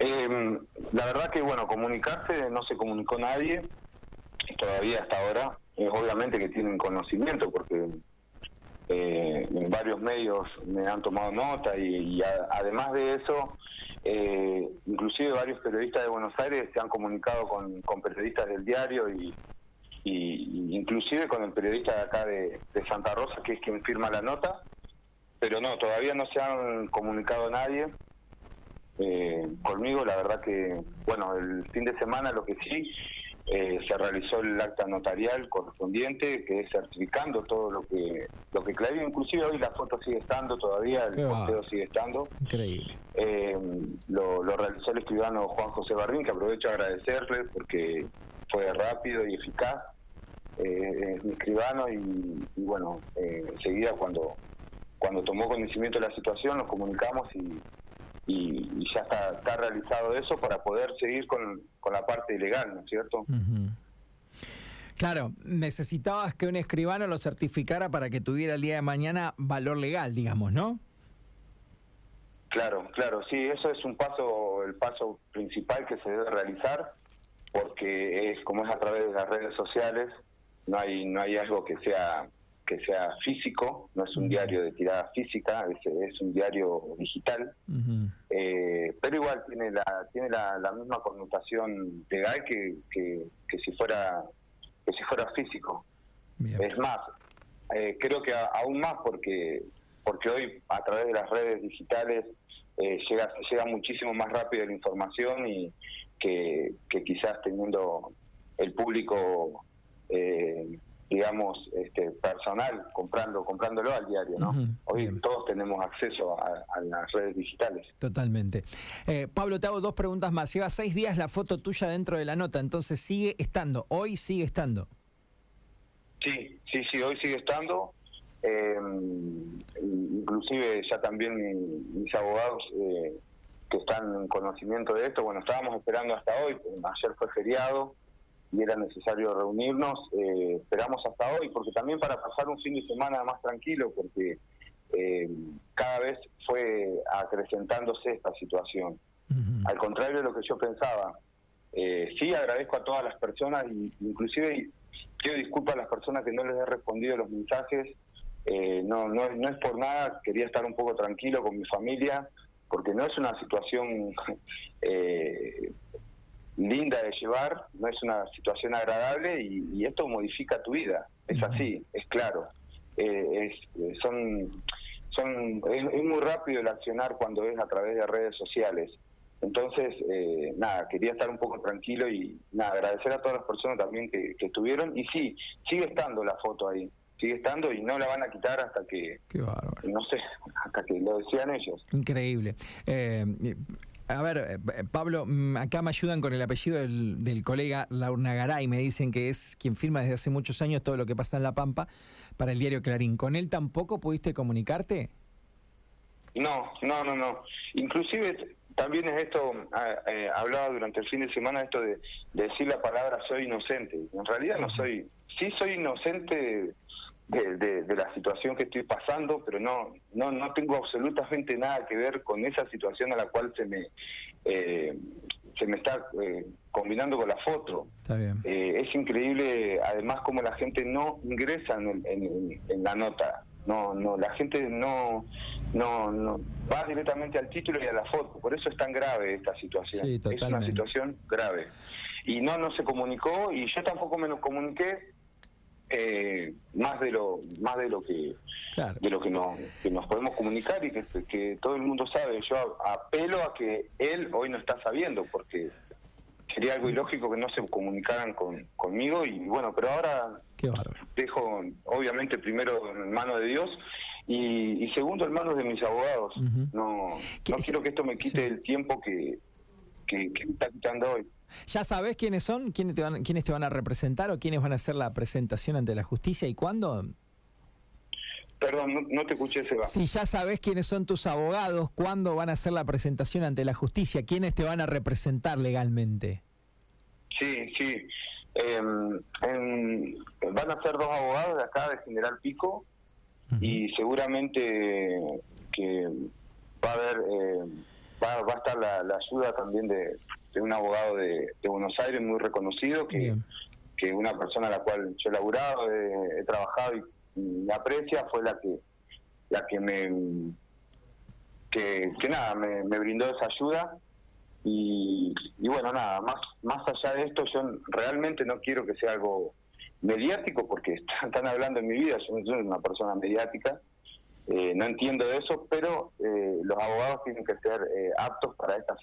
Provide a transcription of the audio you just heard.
Eh, la verdad que, bueno, comunicarse no se comunicó nadie, todavía hasta ahora. Eh, obviamente que tienen conocimiento porque eh, en varios medios me han tomado nota y, además de eso, eh, inclusive varios periodistas de Buenos Aires se han comunicado con, periodistas del diario y, inclusive con el periodista de acá de, Santa Rosa, que es quien firma la nota, pero no, todavía no se han comunicado nadie. Eh, conmigo, la verdad que, bueno, el fin de semana lo que sí, eh, se realizó el acta notarial correspondiente, que es certificando todo lo que lo que clavé. Inclusive hoy la foto sigue estando todavía, el posteo sigue estando. Increíble. Eh, lo, realizó el escribano Juan José Barrín, que aprovecho a agradecerle porque fue rápido y eficaz. Eh, es mi escribano y, bueno, enseguida cuando, cuando tomó conocimiento de la situación nos comunicamos y y, ya está, está, realizado eso para poder seguir con, la parte ilegal, ¿no es cierto? Claro, necesitabas que un escribano lo certificara para que tuviera el día de mañana valor legal, digamos, ¿no? Claro, claro, sí, eso es un paso, el paso principal que se debe realizar, porque es como es a través de las redes sociales, no hay, no hay algo que sea que sea físico, no es un diario de tirada física, es, un diario digital, eh, pero igual tiene la tiene la, misma connotación legal que, que, si fuera que si fuera físico. Es más, eh, creo que aún más porque porque hoy a través de las redes digitales eh, llega llega muchísimo más rápido la información y que, que quizás teniendo el público eh, digamos, este, personal comprando comprándolo al diario, ¿no? Hoy todos tenemos acceso a, las redes digitales. Totalmente. Eh, Pablo, te hago dos preguntas más. Lleva seis días la foto tuya dentro de la nota, entonces sigue estando, hoy sigue estando. Sí, sí, sí, hoy sigue estando. Eh, inclusive ya también mis abogados eh, que están en conocimiento de esto, bueno, estábamos esperando hasta hoy, ayer fue feriado, y era necesario reunirnos. Eh, esperamos hasta hoy, porque también para pasar un fin de semana más tranquilo, porque eh, cada vez fue acrecentándose esta situación. Al contrario de lo que yo pensaba. Eh, sí agradezco a todas las personas, inclusive pido disculpas a las personas que no les he respondido los mensajes. Eh, no, no, no es por nada, quería estar un poco tranquilo con mi familia, porque no es una situación eh, linda de llevar, no es una situación agradable y, esto modifica tu vida. Es así, es claro. Eh, es, eh, son, son, es, muy rápido el accionar cuando es a través de redes sociales. Entonces, eh, nada, quería estar un poco tranquilo y nada, agradecer a todas las personas también que, estuvieron. Y sí, sigue estando la foto ahí, sigue estando y no la van a quitar hasta que, no sé, hasta que lo decían ellos. Increíble. A ver, eh, eh, Pablo, mm, acá me ayudan con el apellido del, colega Laurna Garay. Me dicen que es quien firma desde hace muchos años todo lo que pasa en La Pampa para el diario Clarín. ¿Con él tampoco pudiste comunicarte? No, no, no, no. Inclusive también es esto, ah, eh, hablaba durante el fin de semana esto de, decir la palabra soy inocente. En realidad no soy, sí soy inocente de, la situación que estoy pasando, pero no, no, no tengo absolutamente nada que ver con esa situación a la cual se me, eh, se me está eh, combinando con la foto. Eh, es increíble, además, como la gente no ingresa en, la nota. No, no, la gente no, no, no va directamente al título y a la foto. Por eso es tan grave esta situación. es una situación grave. Y no, no se comunicó y yo tampoco me lo comuniqué eh, más de lo más de lo que de lo que nos, que nos podemos comunicar y que, que todo el mundo sabe. Yo apelo a que él hoy no está sabiendo porque sería algo ilógico que no se comunicaran con, conmigo y bueno pero ahora dejo obviamente primero en manos de Dios y, segundo en manos de mis abogados. No no quiero que esto me quite el tiempo que, que, que me está quitando hoy ¿Ya sabes quiénes son? ¿Quiénes te, van, ¿Quiénes te van a representar o quiénes van a hacer la presentación ante la justicia y cuándo? Perdón, no, te escuché, Seba. Si ya sabes quiénes son tus abogados, ¿cuándo van a hacer la presentación ante la justicia? ¿Quiénes te van a representar legalmente? Sí, sí. Em, van a ser dos abogados de acá, de General Pico, y seguramente que va a haber... Eh, va, va a estar la, la ayuda también de, de un abogado de, de Buenos Aires muy reconocido, que, Bien. que una persona a la cual yo he laburado, he, he trabajado y, y me aprecia, fue la que la que me que, que nada, me, me brindó esa ayuda y, y bueno, nada, más, más allá de esto, yo realmente no quiero que sea algo mediático porque están, están hablando en mi vida, yo no soy una persona mediática, eh, no entiendo de eso, pero eh, los abogados tienen que ser eh, aptos para estas